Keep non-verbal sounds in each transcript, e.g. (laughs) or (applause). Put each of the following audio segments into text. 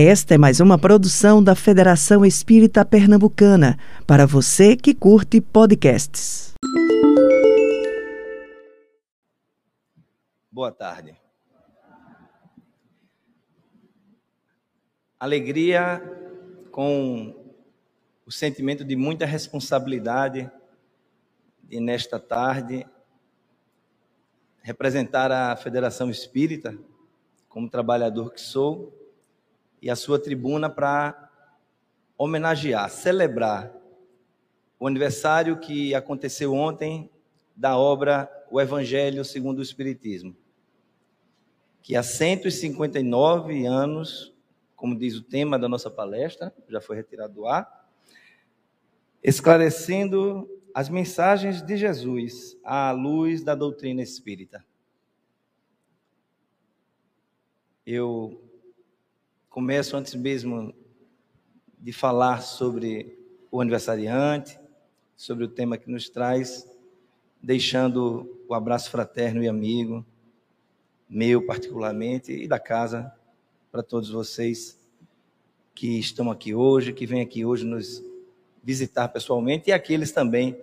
Esta é mais uma produção da Federação Espírita Pernambucana, para você que curte podcasts. Boa tarde. Alegria com o sentimento de muita responsabilidade e nesta tarde representar a Federação Espírita como trabalhador que sou e a sua tribuna para homenagear, celebrar o aniversário que aconteceu ontem da obra O Evangelho segundo o Espiritismo, que há 159 anos, como diz o tema da nossa palestra, já foi retirado do ar, esclarecendo as mensagens de Jesus à luz da doutrina espírita. Eu começo antes mesmo de falar sobre o aniversariante, sobre o tema que nos traz, deixando o abraço fraterno e amigo, meu particularmente, e da casa, para todos vocês que estão aqui hoje, que vêm aqui hoje nos visitar pessoalmente, e aqueles também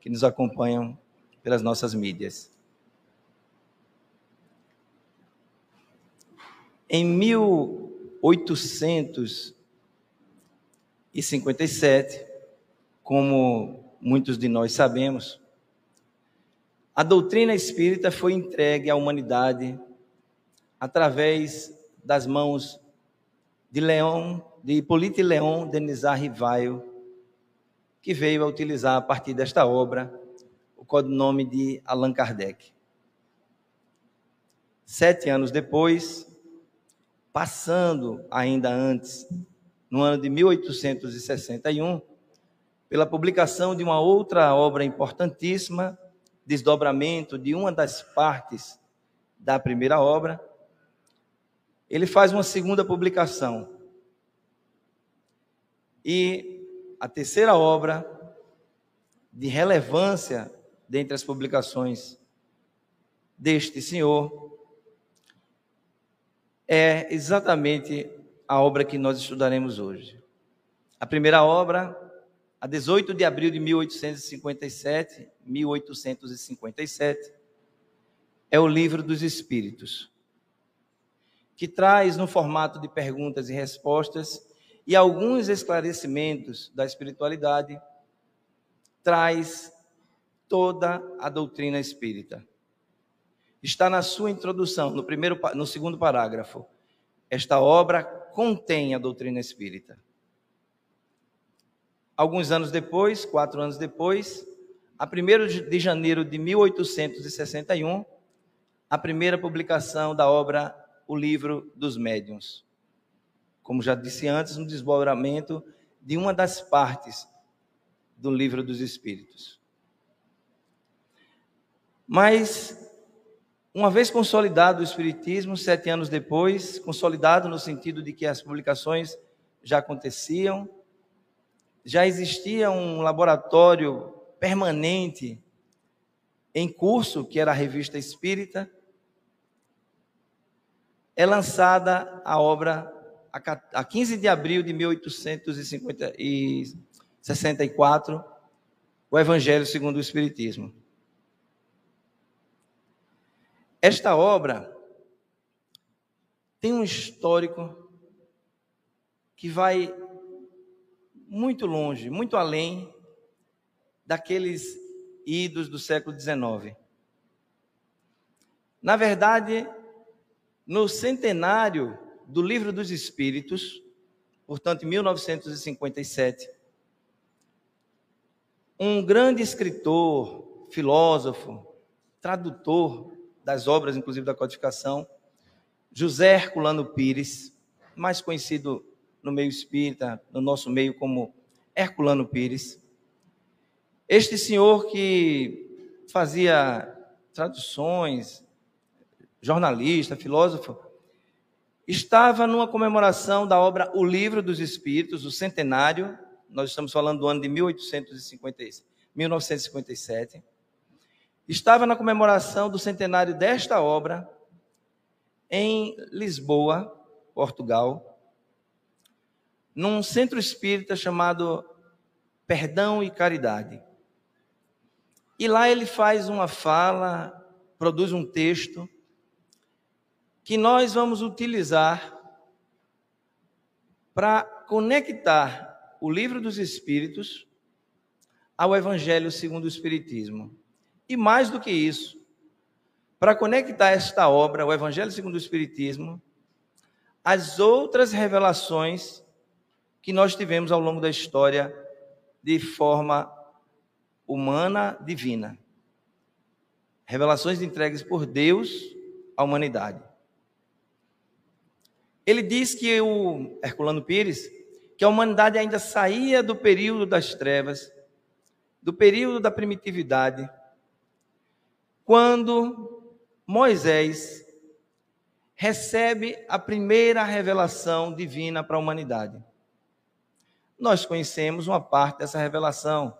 que nos acompanham pelas nossas mídias. Em 1857, como muitos de nós sabemos, a doutrina espírita foi entregue à humanidade através das mãos de Leão, de Hippolyte Leon Denisard Rivaio, que veio a utilizar a partir desta obra o codinome de Allan Kardec. Sete anos depois, passando ainda antes, no ano de 1861, pela publicação de uma outra obra importantíssima, desdobramento de uma das partes da primeira obra, ele faz uma segunda publicação. E a terceira obra de relevância dentre as publicações deste senhor é exatamente a obra que nós estudaremos hoje. A primeira obra, a 18 de abril de 1857, 1857, é o Livro dos Espíritos, que traz no formato de perguntas e respostas e alguns esclarecimentos da espiritualidade, traz toda a doutrina espírita. Está na sua introdução, no primeiro no segundo parágrafo. Esta obra contém a doutrina espírita. Alguns anos depois, quatro anos depois, a 1 de janeiro de 1861, a primeira publicação da obra O Livro dos Médiuns como já disse antes, um desdobramento de uma das partes do livro dos Espíritos. Mas, uma vez consolidado o Espiritismo, sete anos depois, consolidado no sentido de que as publicações já aconteciam, já existia um laboratório permanente em curso, que era a Revista Espírita, é lançada a obra a 15 de abril de 1864, o Evangelho segundo o Espiritismo. Esta obra tem um histórico que vai muito longe, muito além daqueles idos do século XIX. Na verdade, no centenário do Livro dos Espíritos, portanto, em 1957, um grande escritor, filósofo, tradutor das obras, inclusive da codificação, José Herculano Pires, mais conhecido no meio espírita, no nosso meio como Herculano Pires. Este senhor que fazia traduções, jornalista, filósofo, estava numa comemoração da obra O Livro dos Espíritos, o centenário, nós estamos falando do ano de 1850, 1957. Estava na comemoração do centenário desta obra em Lisboa, Portugal. num centro espírita chamado Perdão e Caridade. E lá ele faz uma fala, produz um texto que nós vamos utilizar para conectar o livro dos Espíritos ao Evangelho segundo o Espiritismo. E mais do que isso, para conectar esta obra, o Evangelho segundo o Espiritismo, às outras revelações que nós tivemos ao longo da história de forma humana divina. Revelações entregues por Deus à humanidade. Ele diz que o Herculano Pires, que a humanidade ainda saía do período das trevas, do período da primitividade, quando Moisés recebe a primeira revelação divina para a humanidade. Nós conhecemos uma parte dessa revelação.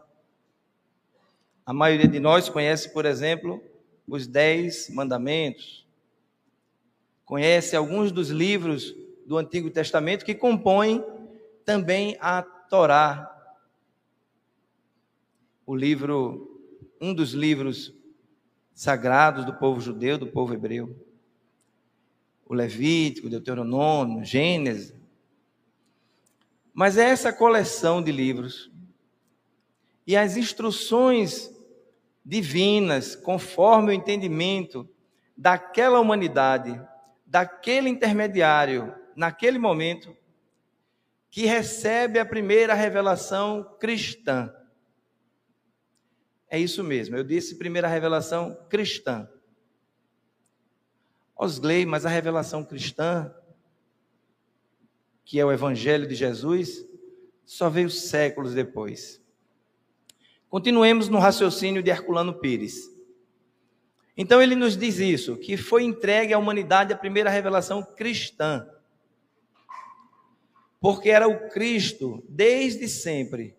A maioria de nós conhece, por exemplo, os Dez Mandamentos, conhece alguns dos livros do Antigo Testamento que compõem também a Torá, o livro, um dos livros sagrados do povo judeu, do povo hebreu. O Levítico, Deuteronômio, Gênesis. Mas é essa coleção de livros e as instruções divinas, conforme o entendimento daquela humanidade, daquele intermediário, naquele momento, que recebe a primeira revelação cristã. É isso mesmo, eu disse primeira revelação cristã. Osley, mas a revelação cristã, que é o Evangelho de Jesus, só veio séculos depois. Continuemos no raciocínio de Herculano Pires. Então ele nos diz isso, que foi entregue à humanidade a primeira revelação cristã. Porque era o Cristo desde sempre,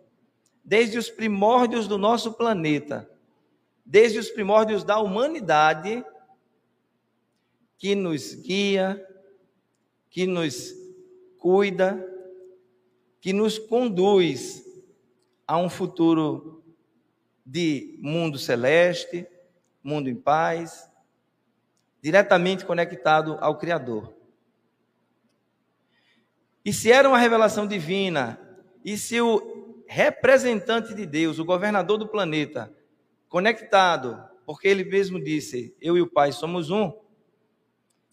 desde os primórdios do nosso planeta, desde os primórdios da humanidade, que nos guia, que nos cuida, que nos conduz a um futuro de mundo celeste, mundo em paz, diretamente conectado ao Criador. E se era uma revelação divina, e se o representante de Deus, o governador do planeta, conectado, porque ele mesmo disse: Eu e o Pai somos um,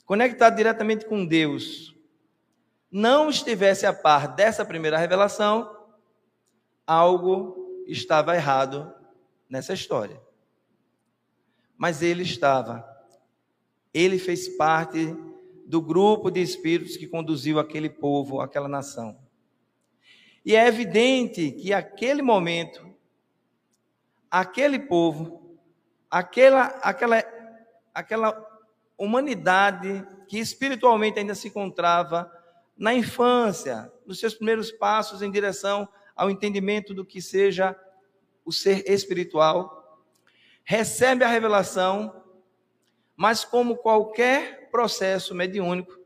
conectado diretamente com Deus, não estivesse a par dessa primeira revelação, algo estava errado nessa história mas ele estava. Ele fez parte do grupo de espíritos que conduziu aquele povo, aquela nação. E é evidente que aquele momento, aquele povo, aquela, aquela, aquela humanidade que espiritualmente ainda se encontrava na infância, nos seus primeiros passos em direção ao entendimento do que seja o ser espiritual, recebe a revelação, mas como qualquer processo mediúnico,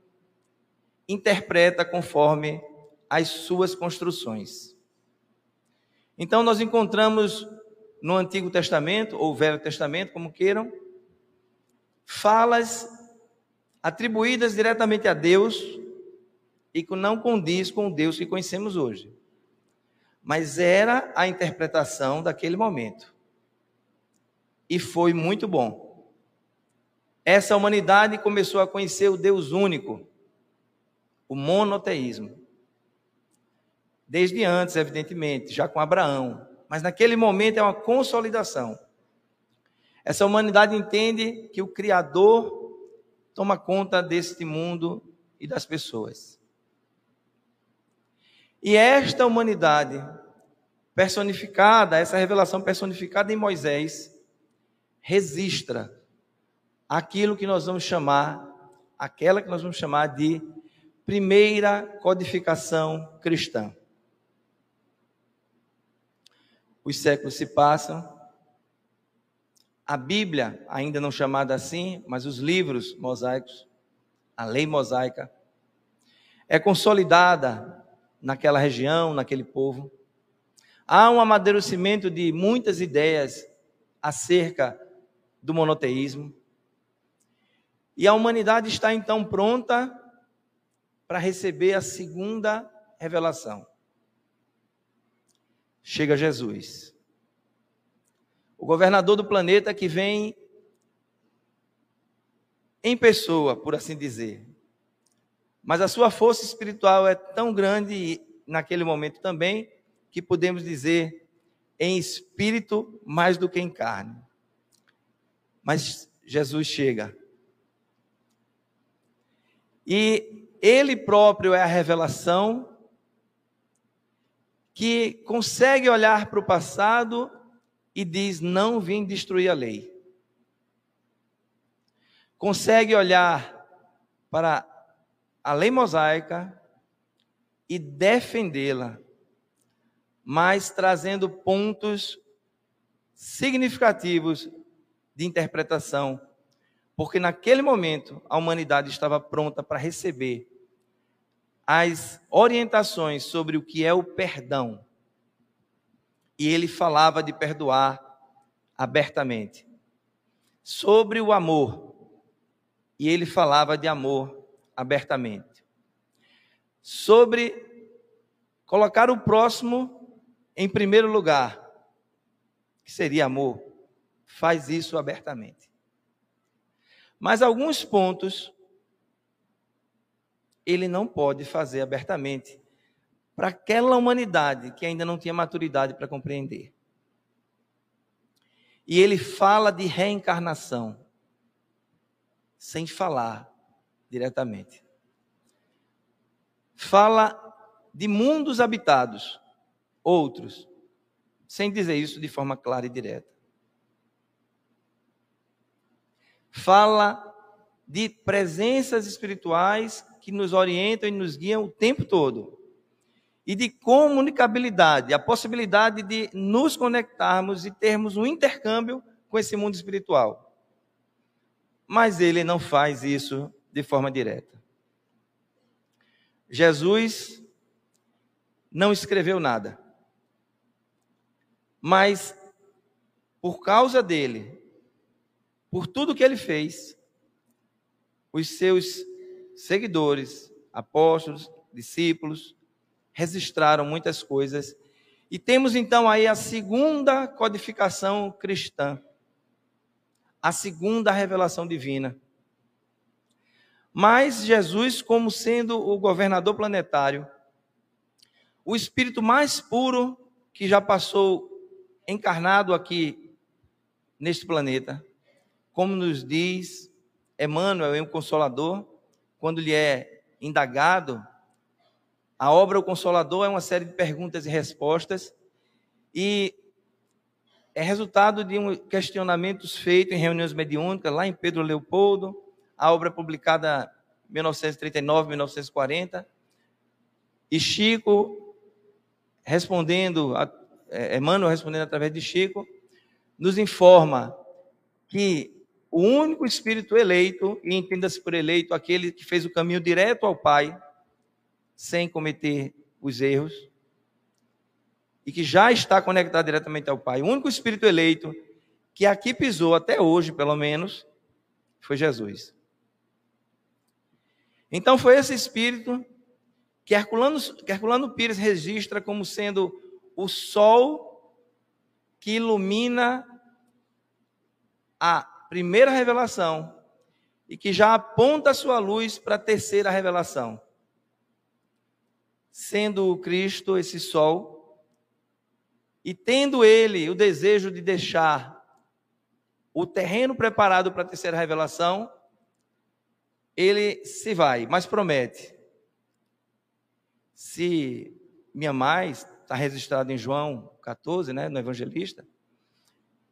interpreta conforme as suas construções. Então nós encontramos no Antigo Testamento ou Velho Testamento, como queiram, falas atribuídas diretamente a Deus e que não condiz com o Deus que conhecemos hoje. Mas era a interpretação daquele momento e foi muito bom. Essa humanidade começou a conhecer o Deus único, o monoteísmo. Desde antes, evidentemente, já com Abraão, mas naquele momento é uma consolidação. Essa humanidade entende que o Criador toma conta deste mundo e das pessoas. E esta humanidade personificada, essa revelação personificada em Moisés, registra aquilo que nós vamos chamar, aquela que nós vamos chamar de primeira codificação cristã. Os séculos se passam, a Bíblia, ainda não chamada assim, mas os livros mosaicos, a lei mosaica, é consolidada naquela região, naquele povo. Há um amadurecimento de muitas ideias acerca do monoteísmo. E a humanidade está então pronta para receber a segunda revelação. Chega Jesus. O governador do planeta que vem em pessoa, por assim dizer. Mas a sua força espiritual é tão grande naquele momento também que podemos dizer em espírito mais do que em carne. Mas Jesus chega. E ele próprio é a revelação que consegue olhar para o passado e diz: Não vim destruir a lei. Consegue olhar para a lei mosaica e defendê-la, mas trazendo pontos significativos de interpretação, porque naquele momento a humanidade estava pronta para receber as orientações sobre o que é o perdão. E ele falava de perdoar abertamente. Sobre o amor. E ele falava de amor abertamente. Sobre colocar o próximo em primeiro lugar, que seria amor, faz isso abertamente. Mas alguns pontos ele não pode fazer abertamente para aquela humanidade que ainda não tinha maturidade para compreender. E ele fala de reencarnação, sem falar diretamente. Fala de mundos habitados, outros, sem dizer isso de forma clara e direta. Fala de presenças espirituais que nos orientam e nos guiam o tempo todo. E de comunicabilidade, a possibilidade de nos conectarmos e termos um intercâmbio com esse mundo espiritual. Mas ele não faz isso de forma direta. Jesus não escreveu nada. Mas, por causa dele, por tudo que ele fez, os seus seguidores, apóstolos, discípulos, registraram muitas coisas. E temos então aí a segunda codificação cristã, a segunda revelação divina. Mas Jesus, como sendo o governador planetário, o espírito mais puro que já passou encarnado aqui neste planeta, como nos diz Emmanuel, o Consolador, quando lhe é indagado, a obra O Consolador é uma série de perguntas e respostas e é resultado de um questionamentos feitos em reuniões mediúnicas lá em Pedro Leopoldo, a obra publicada em 1939, 1940. E Chico respondendo, é, Emmanuel respondendo através de Chico, nos informa que o único espírito eleito, e entenda-se por eleito aquele que fez o caminho direto ao Pai, sem cometer os erros, e que já está conectado diretamente ao Pai. O único espírito eleito que aqui pisou até hoje, pelo menos, foi Jesus. Então foi esse espírito que Herculano, que Herculano Pires registra como sendo o sol que ilumina a primeira revelação e que já aponta a sua luz para a terceira revelação. Sendo Cristo esse sol, e tendo ele o desejo de deixar o terreno preparado para a terceira revelação, ele se vai, mas promete: se me amais, está registrado em João 14, né, no Evangelista,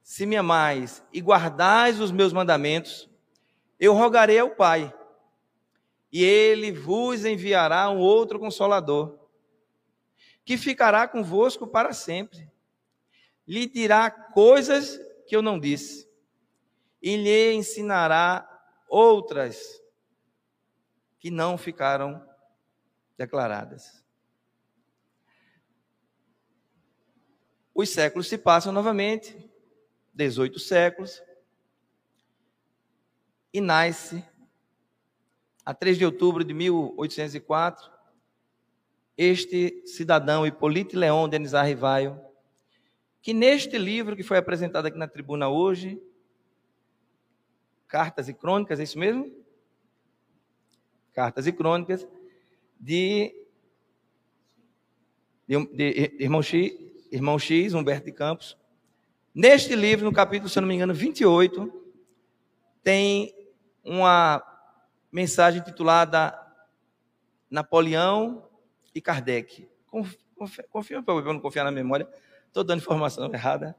se me amais e guardais os meus mandamentos, eu rogarei ao Pai, e ele vos enviará um outro consolador, que ficará convosco para sempre. Lhe dirá coisas que eu não disse, e lhe ensinará outras que não ficaram declaradas. os séculos se passam novamente 18 séculos e nasce a 3 de outubro de 1804 este cidadão Hipólito Leão Denis Arrivaio, que neste livro que foi apresentado aqui na tribuna hoje, Cartas e Crônicas, é isso mesmo? Cartas e Crônicas, de, de, de irmão, X, irmão X, Humberto de Campos. Neste livro, no capítulo, se não me engano, 28, tem uma mensagem titulada Napoleão e Kardec. Confia para eu não confiar na memória. Estou dando informação errada.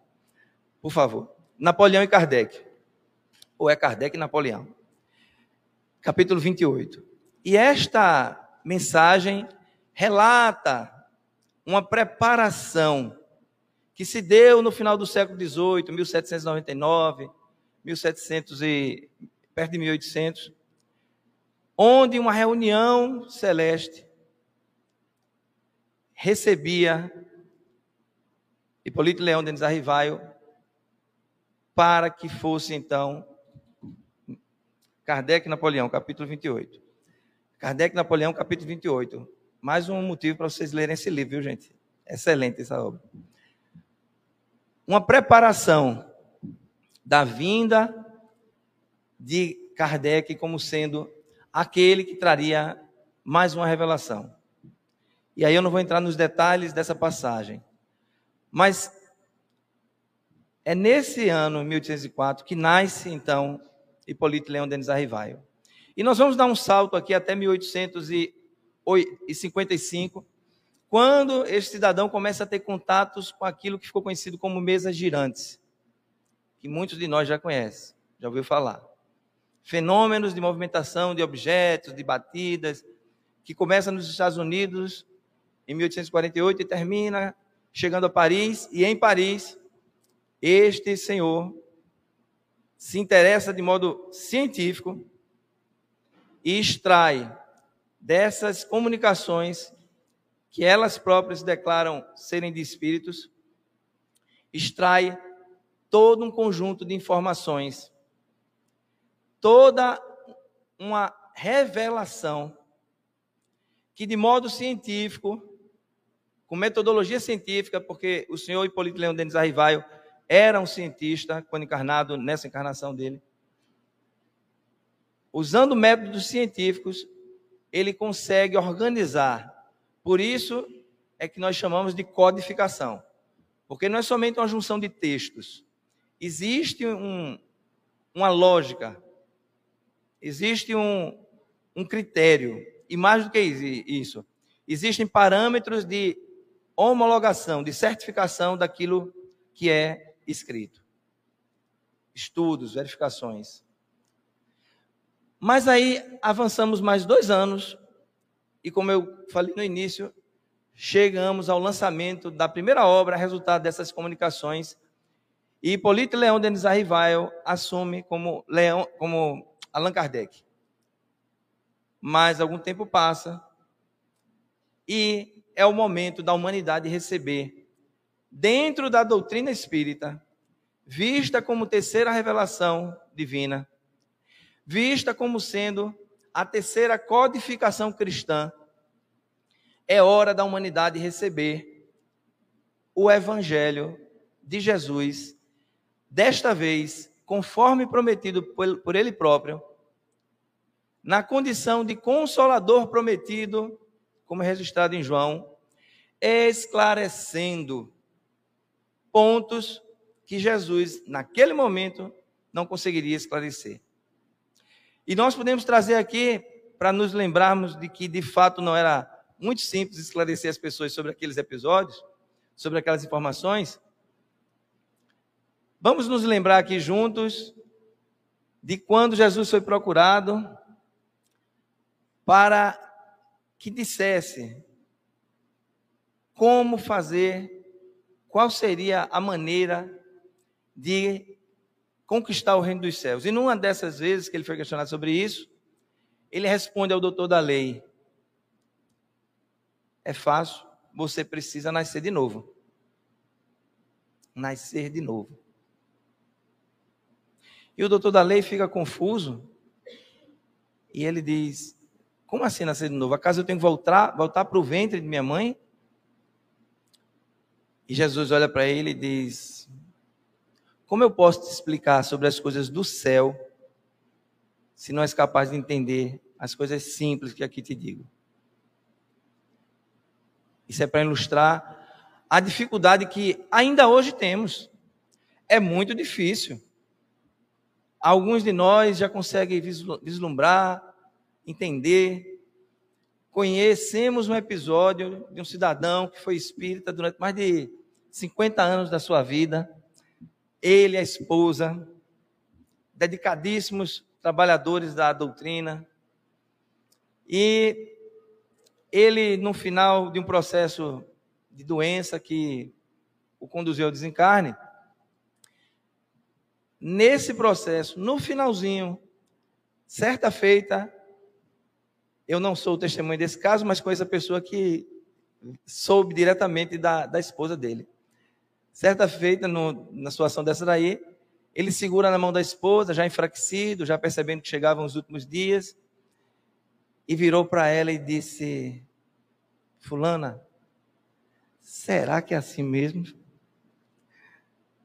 Por favor. Napoleão e Kardec. Ou é Kardec e Napoleão. Capítulo 28. E esta mensagem relata uma preparação que se deu no final do século XVIII, 1799, 1700 e perto de 1800, onde uma reunião celeste recebia Hipólito Leão Denis Arrivaio para que fosse então Kardec e Napoleão, capítulo 28. Kardec e Napoleão, capítulo 28. Mais um motivo para vocês lerem esse livro, viu, gente? Excelente essa obra. Uma preparação da vinda de Kardec como sendo aquele que traria mais uma revelação. E aí eu não vou entrar nos detalhes dessa passagem. Mas é nesse ano, 1804, que nasce, então, Hipólito Leão Denis Arrivaio. E nós vamos dar um salto aqui até 1855, quando este cidadão começa a ter contatos com aquilo que ficou conhecido como mesas girantes, que muitos de nós já conhecem, já ouviu falar. Fenômenos de movimentação de objetos, de batidas, que começa nos Estados Unidos em 1848 e termina chegando a Paris. E em Paris, este senhor se interessa de modo científico e extrai dessas comunicações que elas próprias declaram serem de espíritos, extrai todo um conjunto de informações, toda uma revelação que de modo científico com metodologia científica, porque o senhor Hipólito Leão Denis Arrivaio era um cientista quando encarnado nessa encarnação dele. Usando métodos científicos, ele consegue organizar. Por isso é que nós chamamos de codificação. Porque não é somente uma junção de textos. Existe um, uma lógica, existe um, um critério. E mais do que isso, existem parâmetros de homologação, de certificação daquilo que é escrito. Estudos, verificações. Mas aí avançamos mais dois anos, e como eu falei no início, chegamos ao lançamento da primeira obra, resultado dessas comunicações, e Hipólito Leão Denis Arrivail assume como, Leão, como Allan Kardec. Mas algum tempo passa, e é o momento da humanidade receber, dentro da doutrina espírita, vista como terceira revelação divina, vista como sendo a terceira codificação cristã, é hora da humanidade receber o Evangelho de Jesus, desta vez, conforme prometido por Ele próprio, na condição de consolador prometido como registrado em João, esclarecendo pontos que Jesus, naquele momento, não conseguiria esclarecer. E nós podemos trazer aqui, para nos lembrarmos de que, de fato, não era muito simples esclarecer as pessoas sobre aqueles episódios, sobre aquelas informações. Vamos nos lembrar aqui juntos de quando Jesus foi procurado para que dissesse como fazer, qual seria a maneira de conquistar o reino dos céus. E numa dessas vezes que ele foi questionado sobre isso, ele responde ao doutor da lei: É fácil, você precisa nascer de novo. nascer de novo. E o doutor da lei fica confuso e ele diz: Como assim nascer de novo? Acaso eu tenho que voltar, voltar para o ventre de minha mãe? E Jesus olha para ele e diz: Como eu posso te explicar sobre as coisas do céu se não és capaz de entender as coisas simples que aqui te digo? Isso é para ilustrar a dificuldade que ainda hoje temos. É muito difícil. Alguns de nós já conseguem vislumbrar, entender. Conhecemos um episódio de um cidadão que foi espírita durante mais de 50 anos da sua vida. Ele a esposa, dedicadíssimos trabalhadores da doutrina. E ele, no final de um processo de doença que o conduziu ao desencarne, nesse processo, no finalzinho, certa feita, eu não sou o testemunho desse caso, mas conheço a pessoa que soube diretamente da, da esposa dele. Certa feita, no, na situação dessa daí, ele segura na mão da esposa, já enfraquecido, já percebendo que chegavam os últimos dias, e virou para ela e disse: Fulana, Será que é assim mesmo?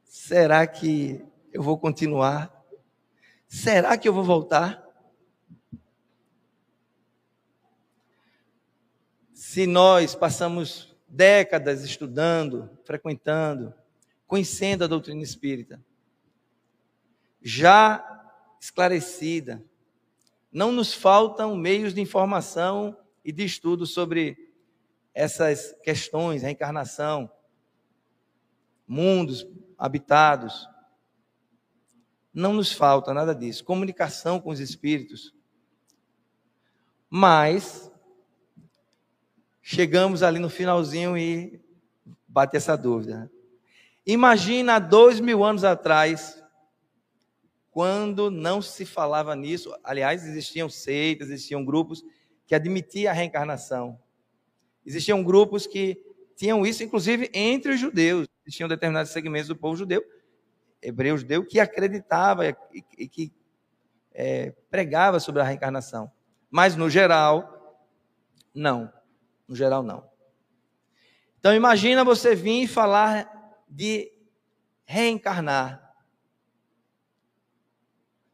Será que eu vou continuar? Será que eu vou voltar? Se nós passamos décadas estudando, frequentando, conhecendo a doutrina espírita, já esclarecida, não nos faltam meios de informação e de estudo sobre essas questões, reencarnação, mundos habitados. Não nos falta nada disso. Comunicação com os espíritos. Mas chegamos ali no finalzinho e bate essa dúvida. Imagina dois mil anos atrás, quando não se falava nisso. Aliás, existiam seitas, existiam grupos que admitiam a reencarnação. Existiam grupos que tinham isso, inclusive entre os judeus. Existiam determinados segmentos do povo judeu, hebreu judeu, que acreditava e, que é, pregava sobre a reencarnação. Mas, no geral, não. No geral, não. Então, imagina você vir e falar de reencarnar.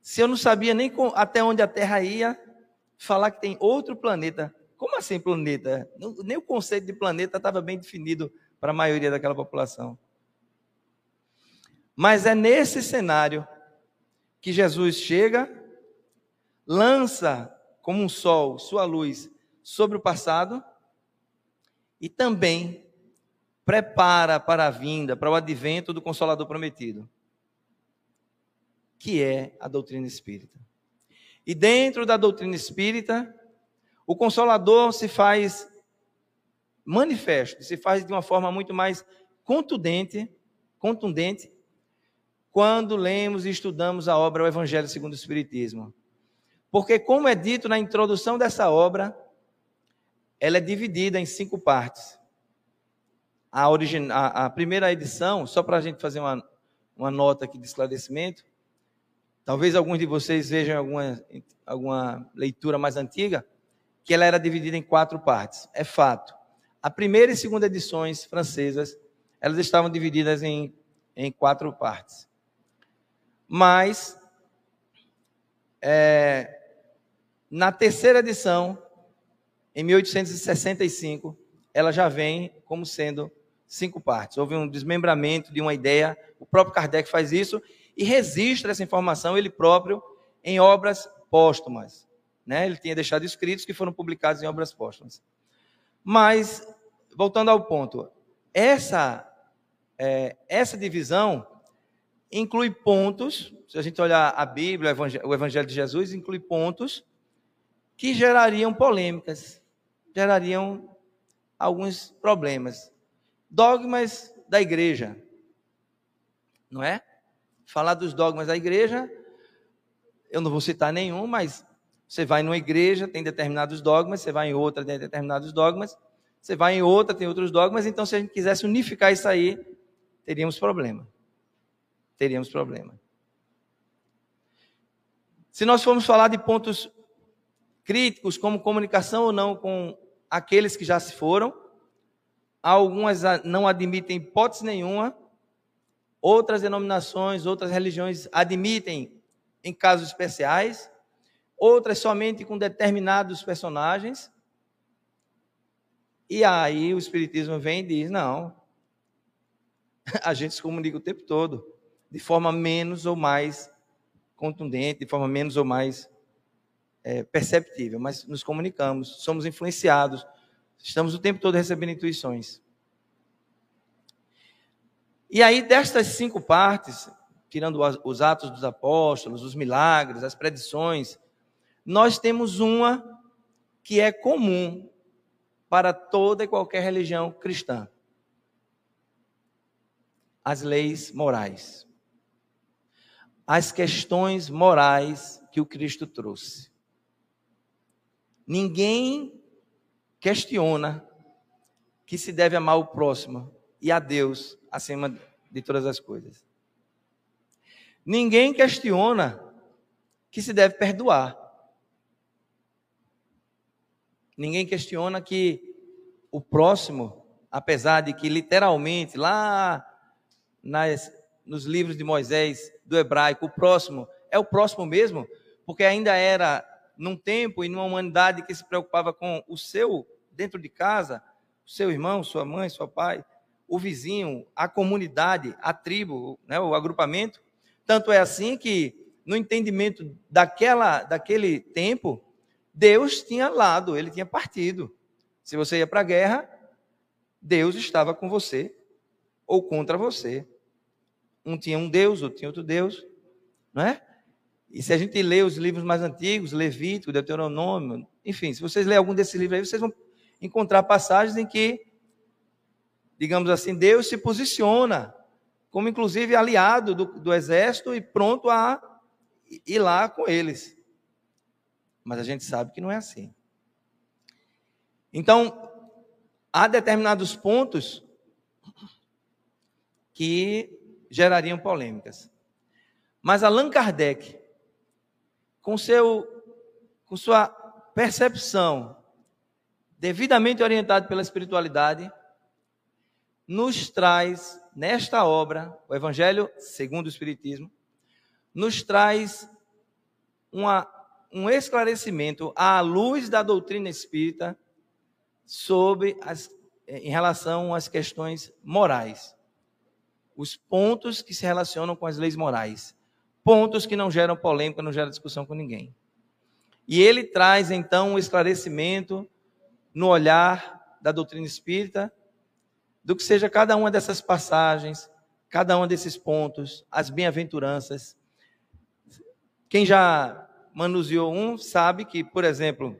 Se eu não sabia nem até onde a Terra ia, falar que tem outro planeta como assim planeta? Nem o conceito de planeta estava bem definido para a maioria daquela população. Mas é nesse cenário que Jesus chega, lança como um sol sua luz sobre o passado e também prepara para a vinda, para o advento do Consolador prometido, que é a doutrina espírita. E dentro da doutrina espírita, o consolador se faz manifesto, se faz de uma forma muito mais contundente, contundente quando lemos e estudamos a obra O Evangelho segundo o Espiritismo. Porque, como é dito na introdução dessa obra, ela é dividida em cinco partes. A, a, a primeira edição, só para a gente fazer uma, uma nota aqui de esclarecimento, talvez alguns de vocês vejam alguma, alguma leitura mais antiga, que ela era dividida em quatro partes. É fato. A primeira e segunda edições francesas, elas estavam divididas em, em quatro partes. Mas, é, na terceira edição, em 1865, ela já vem como sendo cinco partes. Houve um desmembramento de uma ideia, o próprio Kardec faz isso e registra essa informação ele próprio em obras póstumas. Né? Ele tinha deixado escritos que foram publicados em obras póstumas. Mas, voltando ao ponto, essa, é, essa divisão inclui pontos, se a gente olhar a Bíblia, o Evangelho de Jesus, inclui pontos que gerariam polêmicas, gerariam alguns problemas. Dogmas da igreja, não é? Falar dos dogmas da igreja, eu não vou citar nenhum, mas você vai numa igreja, tem determinados dogmas, você vai em outra, tem determinados dogmas, você vai em outra, tem outros dogmas. Então, se a gente quisesse unificar isso aí, teríamos problema. Teríamos problema. Se nós formos falar de pontos críticos, como comunicação ou não com aqueles que já se foram, algumas não admitem hipótese nenhuma, outras denominações, outras religiões admitem em casos especiais, outras somente com determinados personagens. E aí o Espiritismo vem e diz: não, (laughs) a gente se comunica o tempo todo, de forma menos ou mais contundente, de forma menos ou mais é, perceptível, mas nos comunicamos, somos influenciados, estamos o tempo todo recebendo intuições. E aí, destas cinco partes, tirando os atos dos apóstolos, os milagres, as predições, nós temos uma que é comum para toda e qualquer religião cristã: as leis morais. As questões morais que o Cristo trouxe. Ninguém questiona que se deve amar o próximo e a Deus acima de todas as coisas. Ninguém questiona que se deve perdoar. Ninguém questiona que o próximo, apesar de que literalmente lá nas, nos livros de Moisés do hebraico, o próximo é o próximo mesmo, porque ainda era num tempo e numa humanidade que se preocupava com o seu dentro de casa, o seu irmão, sua mãe, seu pai, o vizinho, a comunidade, a tribo, né, o agrupamento. Tanto é assim que, no entendimento daquela, daquele tempo, Deus tinha lado, ele tinha partido. Se você ia para a guerra, Deus estava com você ou contra você. Um tinha um Deus, outro tinha outro Deus, não é? E se a gente lê os livros mais antigos, Levítico, Deuteronômio, enfim, se vocês lerem algum desses livros aí, vocês vão encontrar passagens em que digamos assim, Deus se posiciona como inclusive aliado do, do exército e pronto a ir lá com eles. Mas a gente sabe que não é assim. Então, há determinados pontos que gerariam polêmicas. Mas Allan Kardec, com, seu, com sua percepção devidamente orientado pela espiritualidade, nos traz, nesta obra, o Evangelho segundo o Espiritismo, nos traz uma, um esclarecimento à luz da doutrina espírita sobre as, em relação às questões morais. Os pontos que se relacionam com as leis morais. Pontos que não geram polêmica, não geram discussão com ninguém. E ele traz, então, um esclarecimento no olhar da doutrina espírita do que seja cada uma dessas passagens, cada um desses pontos, as bem-aventuranças. Quem já manuseou um sabe que, por exemplo,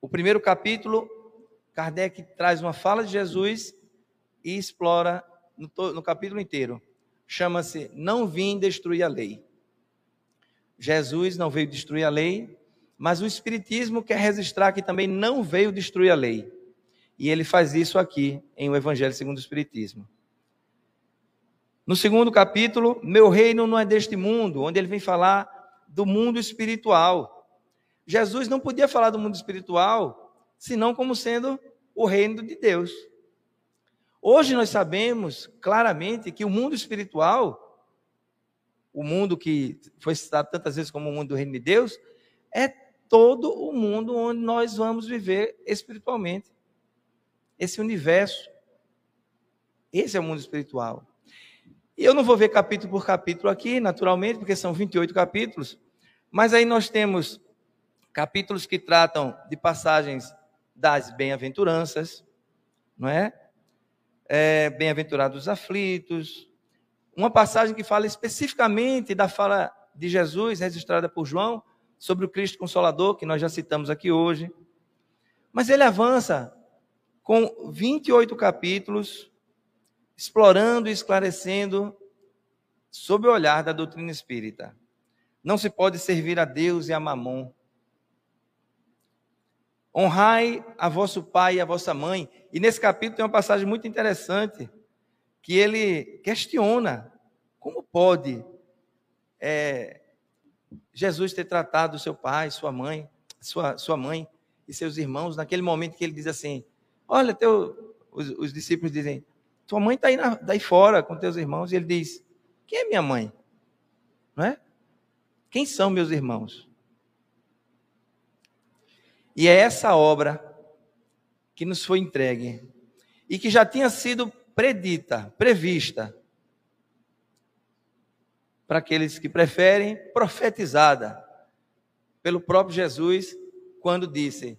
o primeiro capítulo, Kardec traz uma fala de Jesus e explora no, no capítulo inteiro. Chama-se Não Vim Destruir a Lei. Jesus não veio destruir a lei, mas o Espiritismo quer registrar que também não veio destruir a lei. E ele faz isso aqui em O Evangelho segundo o Espiritismo. No segundo capítulo, Meu reino não é deste mundo, onde ele vem falar do mundo espiritual. Jesus não podia falar do mundo espiritual senão como sendo o reino de Deus. Hoje nós sabemos claramente que o mundo espiritual, o mundo que foi citado tantas vezes como o mundo do reino de Deus, é todo o mundo onde nós vamos viver espiritualmente esse universo. Esse é o mundo espiritual. E eu não vou ver capítulo por capítulo aqui, naturalmente, porque são 28 capítulos, mas aí nós temos capítulos que tratam de passagens das bem-aventuranças, não é? É Bem-aventurados os aflitos. Uma passagem que fala especificamente da fala de Jesus, registrada por João, sobre o Cristo Consolador, que nós já citamos aqui hoje. Mas ele avança com 28 capítulos, explorando e esclarecendo sob o olhar da doutrina espírita. Não se pode servir a Deus e a Mamon. Honrai a vosso pai e a vossa mãe. E nesse capítulo tem uma passagem muito interessante que ele questiona como pode é, Jesus ter tratado seu pai, sua mãe, sua, sua mãe e seus irmãos naquele momento que ele diz assim: Olha, teu, os, os discípulos dizem, tua mãe está aí daí fora com teus irmãos, e ele diz: Quem é minha mãe? Não é? Quem são meus irmãos? E é essa obra que nos foi entregue e que já tinha sido predita, prevista para aqueles que preferem, profetizada pelo próprio Jesus, quando disse: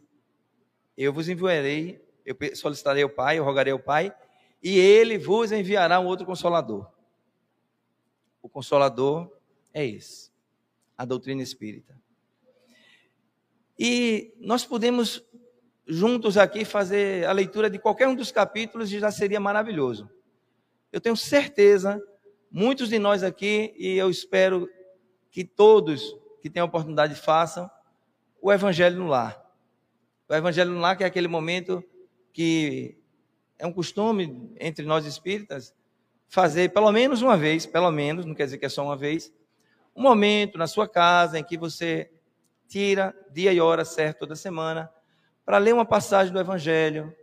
Eu vos enviarei, eu solicitarei o Pai, eu rogarei ao Pai, e ele vos enviará um outro consolador. O consolador é esse, a doutrina espírita. E nós podemos juntos aqui fazer a leitura de qualquer um dos capítulos e já seria maravilhoso. Eu tenho certeza muitos de nós aqui, e eu espero que todos que têm a oportunidade façam, o Evangelho no lar. O Evangelho no lar, que é aquele momento que é um costume entre nós espíritas fazer pelo menos uma vez, pelo menos, não quer dizer que é só uma vez, um momento na sua casa em que você tira dia e hora certo toda semana para ler uma passagem do Evangelho,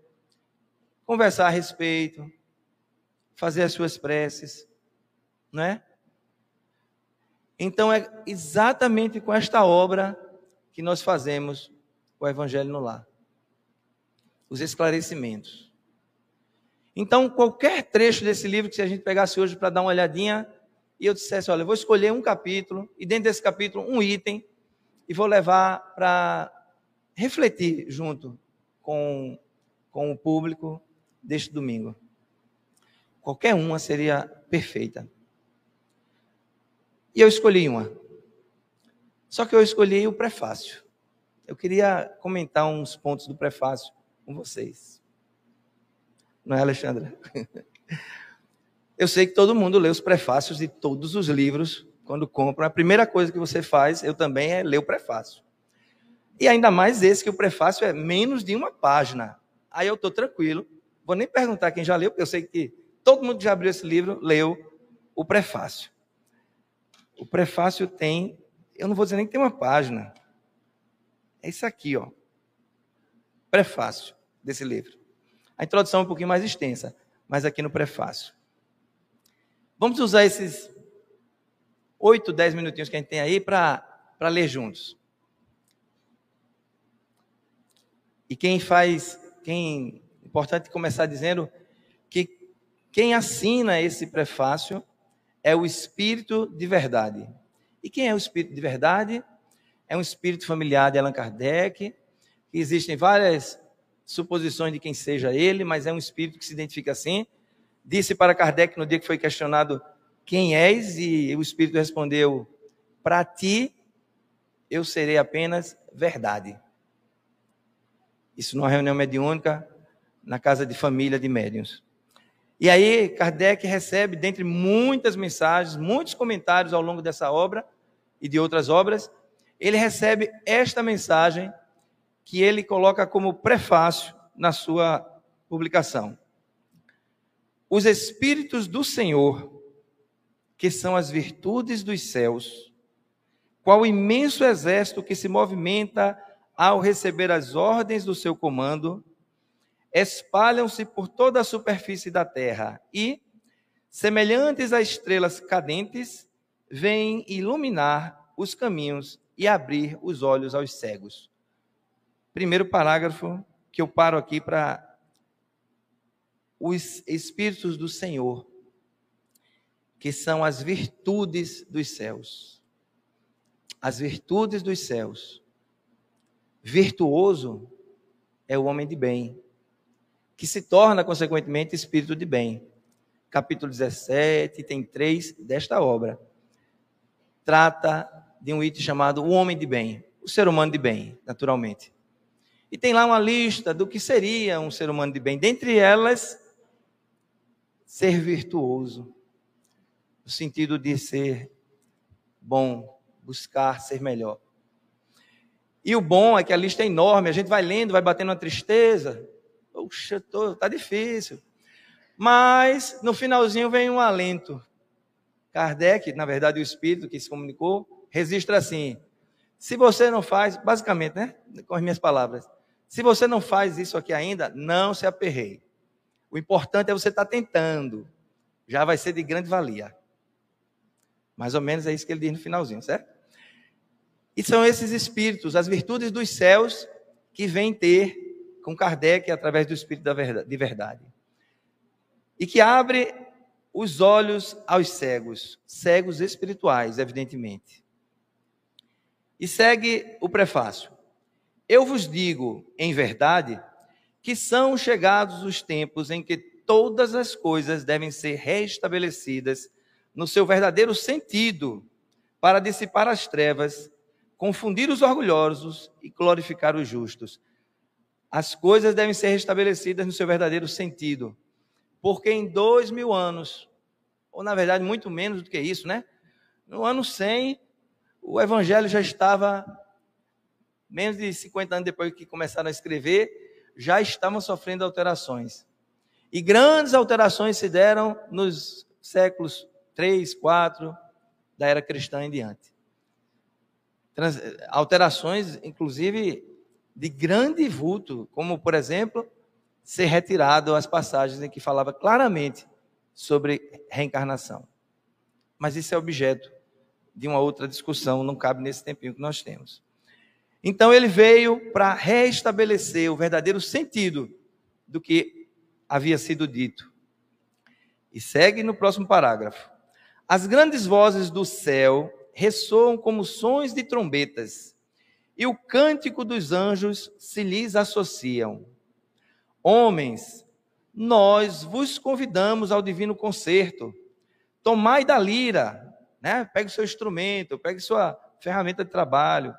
conversar a respeito, fazer as suas preces, não é? Então é exatamente com esta obra que nós fazemos o Evangelho no lar. Os esclarecimentos. Então, qualquer trecho desse livro que se a gente pegasse hoje para dar uma olhadinha, e eu dissesse, olha, eu vou escolher um capítulo, e dentro desse capítulo, um item, e vou levar para refletir junto com, com o público deste domingo. Qualquer uma seria perfeita. E eu escolhi uma. Só que eu escolhi o prefácio. Eu queria comentar uns pontos do prefácio com vocês. Não é, Alexandra? (laughs) Eu sei que todo mundo lê os prefácios de todos os livros quando compra. A primeira coisa que você faz, eu também, é ler o prefácio. E ainda mais esse, que o prefácio é menos de uma página. Aí eu estou tranquilo. Vou nem perguntar quem já leu, porque eu sei que todo mundo que já abriu esse livro leu o prefácio. O prefácio tem, eu não vou dizer nem que tem uma página. É isso aqui, ó. Prefácio desse livro. A introdução é um pouquinho mais extensa, mas aqui no prefácio. Vamos usar esses oito, dez minutinhos que a gente tem aí para ler juntos. E quem faz, quem importante começar dizendo que quem assina esse prefácio é o espírito de verdade. E quem é o espírito de verdade? É um espírito familiar de Allan Kardec, que existem várias suposições de quem seja ele, mas é um espírito que se identifica assim. Disse para Kardec no dia que foi questionado quem és, e o espírito respondeu: Para ti eu serei apenas verdade. Isso numa reunião mediúnica na casa de família de médiuns. E aí, Kardec recebe, dentre muitas mensagens, muitos comentários ao longo dessa obra e de outras obras, ele recebe esta mensagem que ele coloca como prefácio na sua publicação. Os Espíritos do Senhor, que são as virtudes dos céus, qual imenso exército que se movimenta ao receber as ordens do seu comando, espalham-se por toda a superfície da terra e, semelhantes a estrelas cadentes, vêm iluminar os caminhos e abrir os olhos aos cegos. Primeiro parágrafo que eu paro aqui para os Espíritos do Senhor, que são as virtudes dos céus. As virtudes dos céus. Virtuoso é o homem de bem que se torna, consequentemente, espírito de bem. Capítulo 17, tem três desta obra. Trata de um item chamado o homem de bem, o ser humano de bem, naturalmente. E tem lá uma lista do que seria um ser humano de bem. Dentre elas, ser virtuoso, no sentido de ser bom, buscar ser melhor. E o bom é que a lista é enorme, a gente vai lendo, vai batendo uma tristeza, Puxa, tá difícil. Mas no finalzinho vem um alento. Kardec, na verdade, o espírito que se comunicou, registra assim: se você não faz, basicamente, né? Com as minhas palavras, se você não faz isso aqui ainda, não se aperreie. O importante é você estar tentando. Já vai ser de grande valia. Mais ou menos é isso que ele diz no finalzinho, certo? E são esses espíritos, as virtudes dos céus, que vêm ter com Kardec através do Espírito de verdade. E que abre os olhos aos cegos, cegos espirituais, evidentemente. E segue o prefácio. Eu vos digo, em verdade, que são chegados os tempos em que todas as coisas devem ser restabelecidas no seu verdadeiro sentido, para dissipar as trevas, confundir os orgulhosos e glorificar os justos. As coisas devem ser restabelecidas no seu verdadeiro sentido, porque em dois mil anos, ou na verdade muito menos do que isso, né? No ano 100, o evangelho já estava, menos de 50 anos depois que começaram a escrever, já estavam sofrendo alterações. E grandes alterações se deram nos séculos 3, 4 da era cristã em diante. Trans, alterações, inclusive, de grande vulto, como, por exemplo, ser retirado as passagens em que falava claramente sobre reencarnação. Mas isso é objeto de uma outra discussão, não cabe nesse tempinho que nós temos. Então ele veio para restabelecer o verdadeiro sentido do que havia sido dito. E segue no próximo parágrafo. As grandes vozes do céu ressoam como sons de trombetas, e o cântico dos anjos se lhes associam. Homens, nós vos convidamos ao divino concerto. Tomai da lira, né? Pegue seu instrumento, pegue sua ferramenta de trabalho.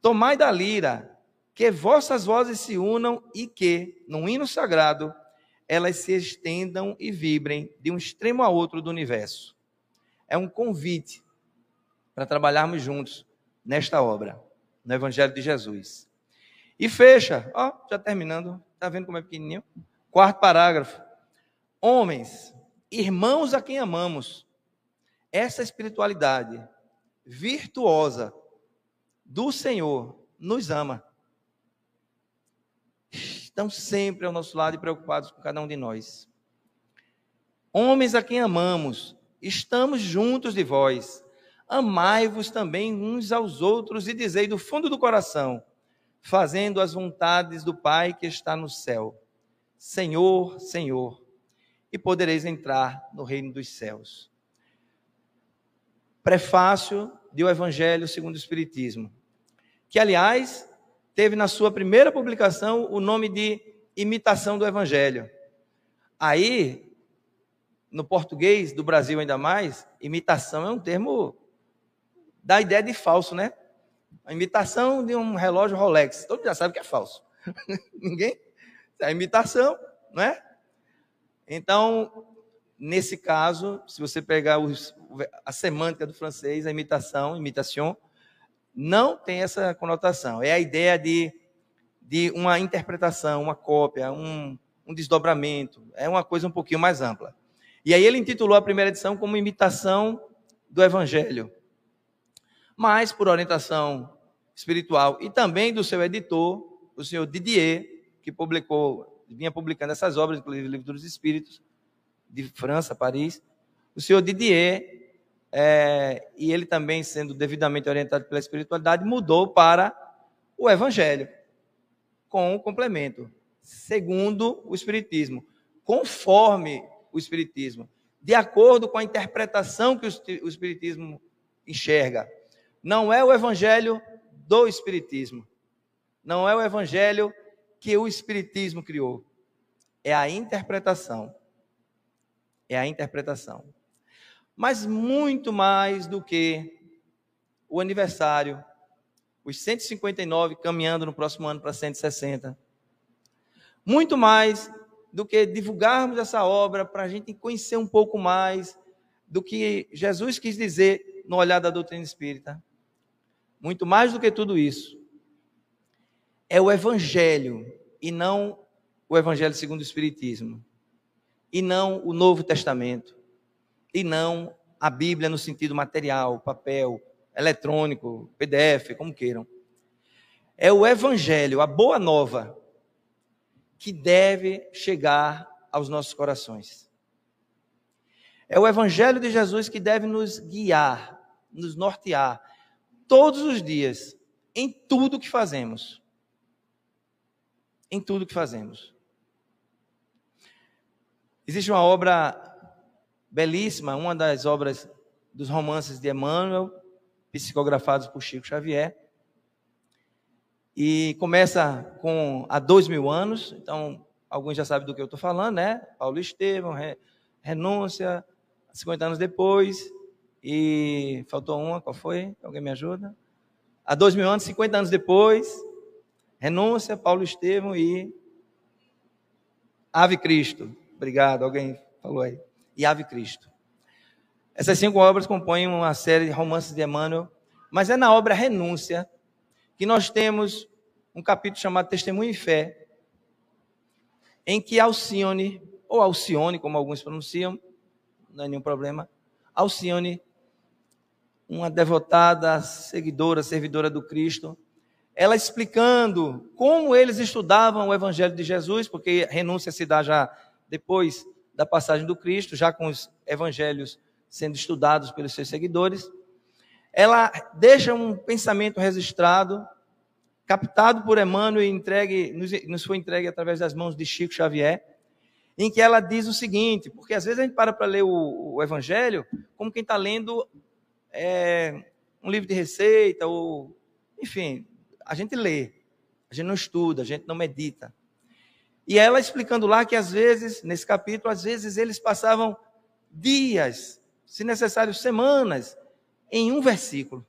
Tomai da lira, que vossas vozes se unam e que, num hino sagrado, elas se estendam e vibrem de um extremo a outro do universo. É um convite para trabalharmos juntos nesta obra, no Evangelho de Jesus. E fecha, ó, já terminando, tá vendo como é pequenininho? Quarto parágrafo. Homens, irmãos a quem amamos, essa espiritualidade virtuosa do Senhor nos ama. Estão sempre ao nosso lado e preocupados com cada um de nós. Homens a quem amamos, estamos juntos de vós. Amai-vos também uns aos outros e dizei do fundo do coração, fazendo as vontades do Pai que está no céu. Senhor, Senhor, e podereis entrar no reino dos céus prefácio de O Evangelho segundo o Espiritismo, que, aliás, teve na sua primeira publicação o nome de Imitação do Evangelho. Aí, no português do Brasil ainda mais, imitação é um termo da ideia de falso, né? A imitação de um relógio Rolex. Todo mundo já sabe que é falso. (laughs) Ninguém? É a imitação, não é? Então, nesse caso, se você pegar os, a semântica do francês, a imitação, imitation, não tem essa conotação. É a ideia de, de uma interpretação, uma cópia, um, um desdobramento. É uma coisa um pouquinho mais ampla. E aí ele intitulou a primeira edição como Imitação do Evangelho. Mas, por orientação espiritual e também do seu editor, o senhor Didier, que publicou, vinha publicando essas obras, inclusive o Livro dos Espíritos, de França, Paris, o senhor Didier, é, e ele também sendo devidamente orientado pela espiritualidade, mudou para o Evangelho, com o complemento, segundo o Espiritismo, conforme o Espiritismo, de acordo com a interpretação que o Espiritismo enxerga. Não é o Evangelho do Espiritismo, não é o Evangelho que o Espiritismo criou, é a interpretação é a interpretação. Mas muito mais do que o aniversário, os 159 caminhando no próximo ano para 160. Muito mais do que divulgarmos essa obra para a gente conhecer um pouco mais do que Jesus quis dizer no olhar da doutrina espírita. Muito mais do que tudo isso. É o Evangelho e não o Evangelho segundo o Espiritismo e não o Novo Testamento, e não a Bíblia no sentido material, papel, eletrônico, PDF, como queiram. É o Evangelho, a boa nova, que deve chegar aos nossos corações. É o Evangelho de Jesus que deve nos guiar, nos nortear, todos os dias, em tudo que fazemos. Em tudo que fazemos. Existe uma obra belíssima, uma das obras dos romances de Emmanuel, psicografados por Chico Xavier. E começa com há dois mil anos, então alguns já sabem do que eu estou falando, né? Paulo Estevão, re, renúncia, 50 anos depois, e faltou uma, qual foi? Alguém me ajuda? Há dois mil anos, 50 anos depois, renúncia, Paulo Estevão e Ave Cristo. Obrigado, alguém falou aí. E Ave Cristo. Essas cinco obras compõem uma série de romances de Emmanuel, mas é na obra Renúncia que nós temos um capítulo chamado Testemunho e Fé, em que Alcione, ou Alcione, como alguns pronunciam, não é nenhum problema, Alcione, uma devotada, seguidora, servidora do Cristo, ela explicando como eles estudavam o Evangelho de Jesus, porque renúncia se dá já depois da passagem do Cristo, já com os evangelhos sendo estudados pelos seus seguidores, ela deixa um pensamento registrado, captado por Emmanuel e entregue, nos, foi entregue através das mãos de Chico Xavier, em que ela diz o seguinte, porque às vezes a gente para para ler o, o, Evangelho como quem está lendo é, um livro de receita, ou, enfim, a gente lê, a gente não estuda, a gente não medita. E ela explicando lá que às vezes, nesse capítulo, às vezes eles passavam dias se necessário, semanas, em um versículo,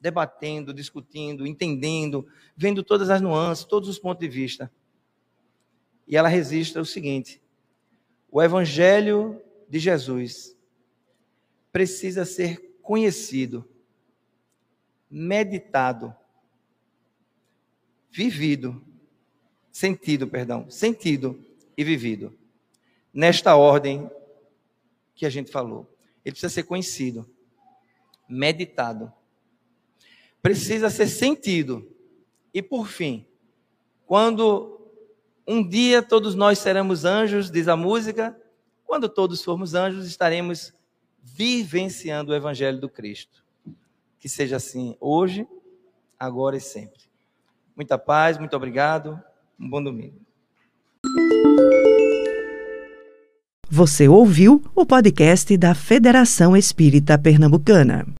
debatendo, discutindo, entendendo, vendo todas as nuances, todos os pontos de vista. E ela registra o seguinte: o Evangelho de Jesus precisa ser conhecido, meditado, vivido, sentido, perdão, sentido e vivido. Nesta ordem que a gente falou. Ele precisa ser conhecido, meditado, precisa ser sentido. E por fim, quando um dia todos nós seremos anjos, diz a música, quando todos formos anjos, estaremos vivenciando o Evangelho do Cristo. Que seja assim hoje, agora e sempre. Muita paz, muito obrigado, um bom domingo. Você ouviu o podcast da Federação Espírita Pernambucana.